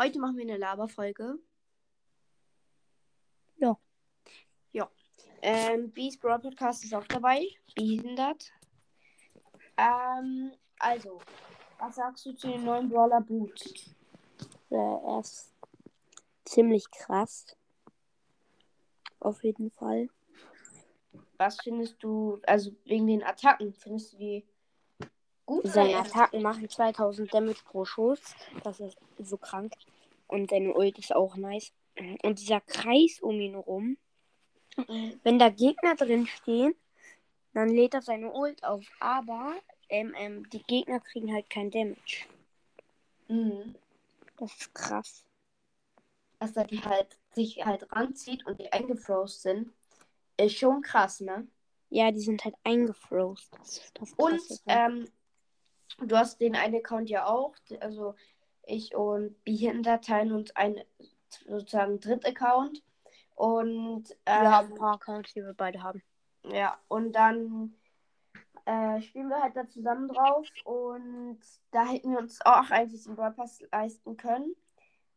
Heute machen wir eine Laberfolge. Ja. Ja. Ähm, Bees Broad Podcast ist auch dabei. Behindert. Ähm, also, was sagst du zu dem neuen Brawler Boot? Äh, er ist ziemlich krass. Auf jeden Fall. Was findest du, also wegen den Attacken, findest du die gut? Seine oder- Attacken machen 2000 Damage pro Schuss. Das ist so krank. Und seine Ult ist auch nice. Und dieser Kreis um ihn rum. Wenn da Gegner drin stehen, dann lädt er seine Ult auf. Aber ähm, ähm, die Gegner kriegen halt kein Damage. Mhm. Das ist krass. Dass er die halt sich halt ranzieht und die eingefrozen sind, ist schon krass, ne? Ja, die sind halt. Das das Und ähm, du hast den einen Account ja auch. Also ich und Behindert teilen uns einen sozusagen Dritt-Account. Und ähm, wir haben ein paar Accounts, die wir beide haben. ja, und dann äh, spielen wir halt da zusammen drauf. Und da hätten wir uns auch eigentlich den Brawl Pass leisten können.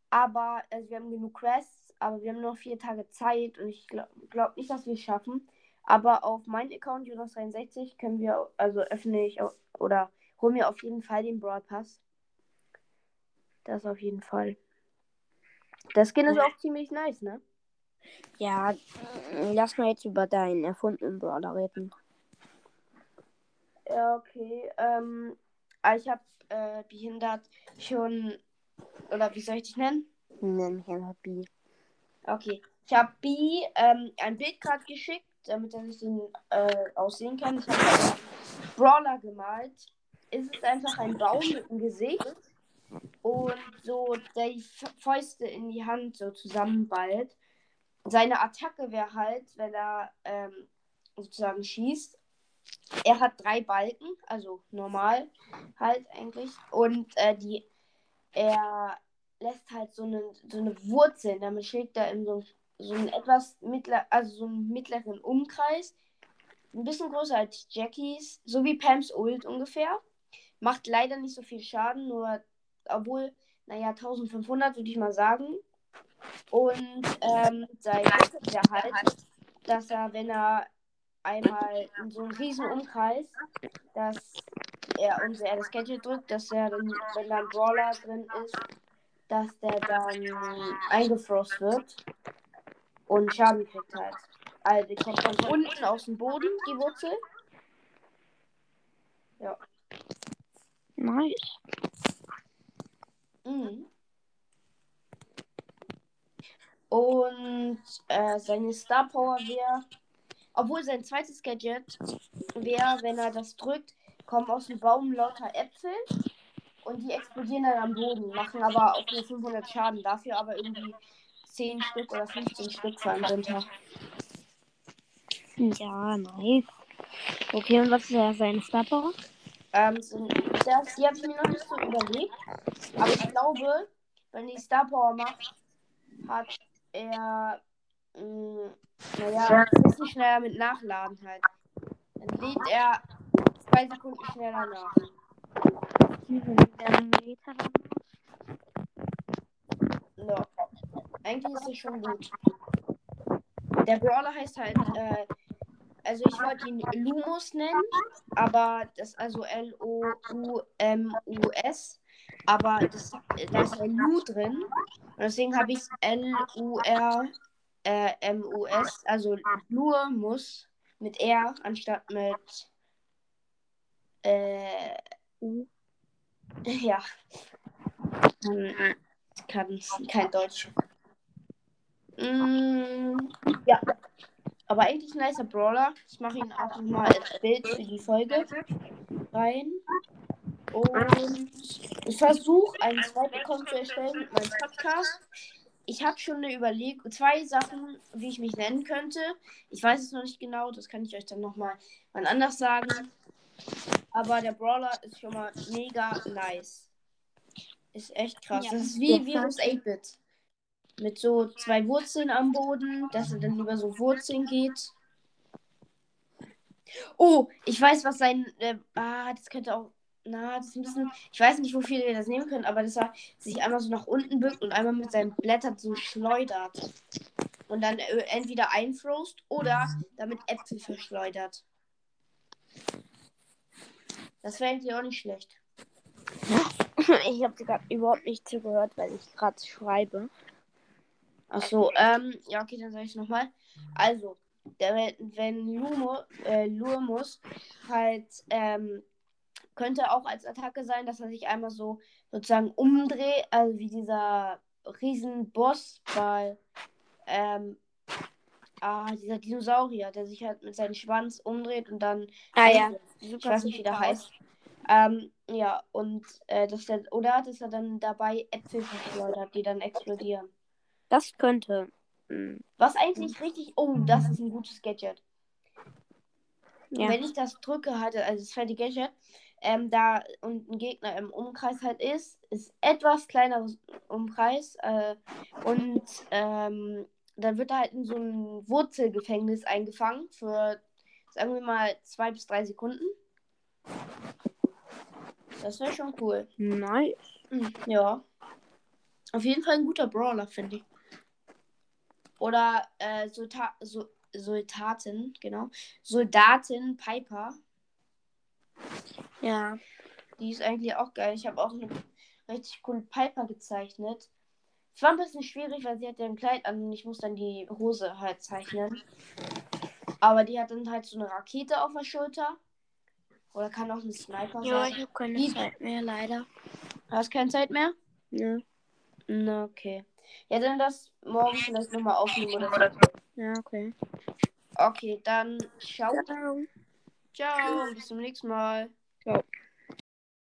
Aber also wir haben genug Quests, aber wir haben nur vier Tage Zeit und ich glaube glaub nicht, dass wir es schaffen. Aber auf meinen Account, Jonas63, können wir, also öffne ich oder hol mir auf jeden Fall den Brawl Pass. Das auf jeden Fall. Der Skin ist auch ziemlich nice, ne? Ja, äh, lass mal jetzt über deinen erfundenen Brawler reden. Ja, okay. Ähm, ah, ich habe äh, behindert schon, oder wie soll ich dich nennen? Nenn mich einfach B. Okay. Ich habe B ähm, ein Bild gerade geschickt, damit er sich den äh, aussehen kann. Ich habe Brawler gemalt. Es ist einfach ein Baum mit einem Gesicht und so der die Fäuste in die Hand so zusammenballt. Seine Attacke wäre halt, wenn er ähm, sozusagen schießt. Er hat drei Balken, also normal halt eigentlich. Und äh, die er lässt halt so eine, so eine Wurzel, damit schlägt er in so, so einen etwas mittler, also so einen mittleren Umkreis. Ein bisschen größer als Jackies, so wie Pams Ult ungefähr. Macht leider nicht so viel Schaden, nur, obwohl, naja, 1500 würde ich mal sagen. Und ähm, sein ja halt, dass er, wenn er einmal in so einem riesen Umkreis, dass er und er das Gadget drückt, dass er dann, wenn da ein Brawler drin ist, dass der dann eingefrost wird und Schaden kriegt halt. Also die kommt von unten aus dem Boden, die Wurzel. Nice. Mhm. Und äh, seine Star Power wäre, obwohl sein zweites Gadget wäre, wenn er das drückt, kommen aus dem Baum lauter Äpfel und die explodieren dann am Boden, machen aber auch nur 500 Schaden, dafür aber irgendwie 10 Stück oder 15 Stück fallen runter. Ja, nice. Okay, und was ist ja seine Star Power? Ähm, so, das, die habe ich mir noch nicht so überlegt, aber ich glaube, wenn die Star Power macht, hat er, mh, naja, ein bisschen schneller mit Nachladen halt. Dann lädt er zwei Sekunden schneller nach. No. Eigentlich ist es schon gut. Der Brawler heißt halt, äh, also ich wollte ihn Lumus nennen, aber das also L-O-U-M-U-S, aber das, da ist ein Lu drin und deswegen habe ich es L-U-R-M-U-S, also nur muss mit R anstatt mit äh, U. Ja. Kann kein Deutsch. Mm, ja. Aber eigentlich ein nicer Brawler. Ich mache ihn auch nochmal als Bild für die Folge rein. Und ich versuche einen zweiten Account zu erstellen mit meinem Podcast. Ich habe schon eine Überlegung, zwei Sachen, wie ich mich nennen könnte. Ich weiß es noch nicht genau, das kann ich euch dann nochmal wann anders sagen. Aber der Brawler ist schon mal mega nice. Ist echt krass. Ja. Das ist wie. Virus 8-Bit. Mit so zwei Wurzeln am Boden, dass er dann über so Wurzeln geht. Oh, ich weiß, was sein. Äh, ah, das könnte auch. na, das bisschen. Ich weiß nicht, wofür wir das nehmen können, aber dass er sich einmal so nach unten bückt und einmal mit seinen Blättern so schleudert. Und dann äh, entweder einfrost oder damit Äpfel verschleudert. Das wäre eigentlich auch nicht schlecht. Ich habe gerade überhaupt nicht zugehört, weil ich gerade schreibe. Achso, ähm, ja, okay, dann sage ich nochmal. Also, der, wenn Lumo, äh, Lurmus halt, ähm, könnte auch als Attacke sein, dass er sich einmal so sozusagen umdreht, also wie dieser Riesenboss bei, ähm, ah, dieser Dinosaurier, der sich halt mit seinem Schwanz umdreht und dann, Ah ja, ich weiß nicht, wie der heißt. Ähm, ja, und äh, dass der, oder dass er dann dabei Äpfel verschleudert, die dann explodieren. Das könnte. hm, Was eigentlich richtig. Oh, das ist ein gutes Gadget. Ja. Wenn ich das drücke, halt, also das fette Gadget, ähm, da und ein Gegner im Umkreis halt ist, ist etwas kleineres Umkreis äh, und ähm, dann wird er halt in so ein Wurzelgefängnis eingefangen für, sagen wir mal, zwei bis drei Sekunden. Das wäre schon cool. Nice. Hm, Ja. Auf jeden Fall ein guter Brawler, finde ich. Oder äh, Solta so Soldatin, genau. Soldatin Piper. Ja. Die ist eigentlich auch geil. Ich habe auch eine richtig coole Piper gezeichnet. Es war ein bisschen schwierig, weil sie hat ja ein Kleid an und ich muss dann die Hose halt zeichnen. Aber die hat dann halt so eine Rakete auf der Schulter. Oder kann auch ein Sniper Ja, sein. ich habe keine Wie- Zeit mehr, leider. Hast keine Zeit mehr? Ja. Na, okay. Ja, dann das morgen vielleicht nochmal aufnehmen oder so. Ja, okay. Okay, dann ciao. Ciao. Ciao. Bis zum nächsten Mal. Ciao.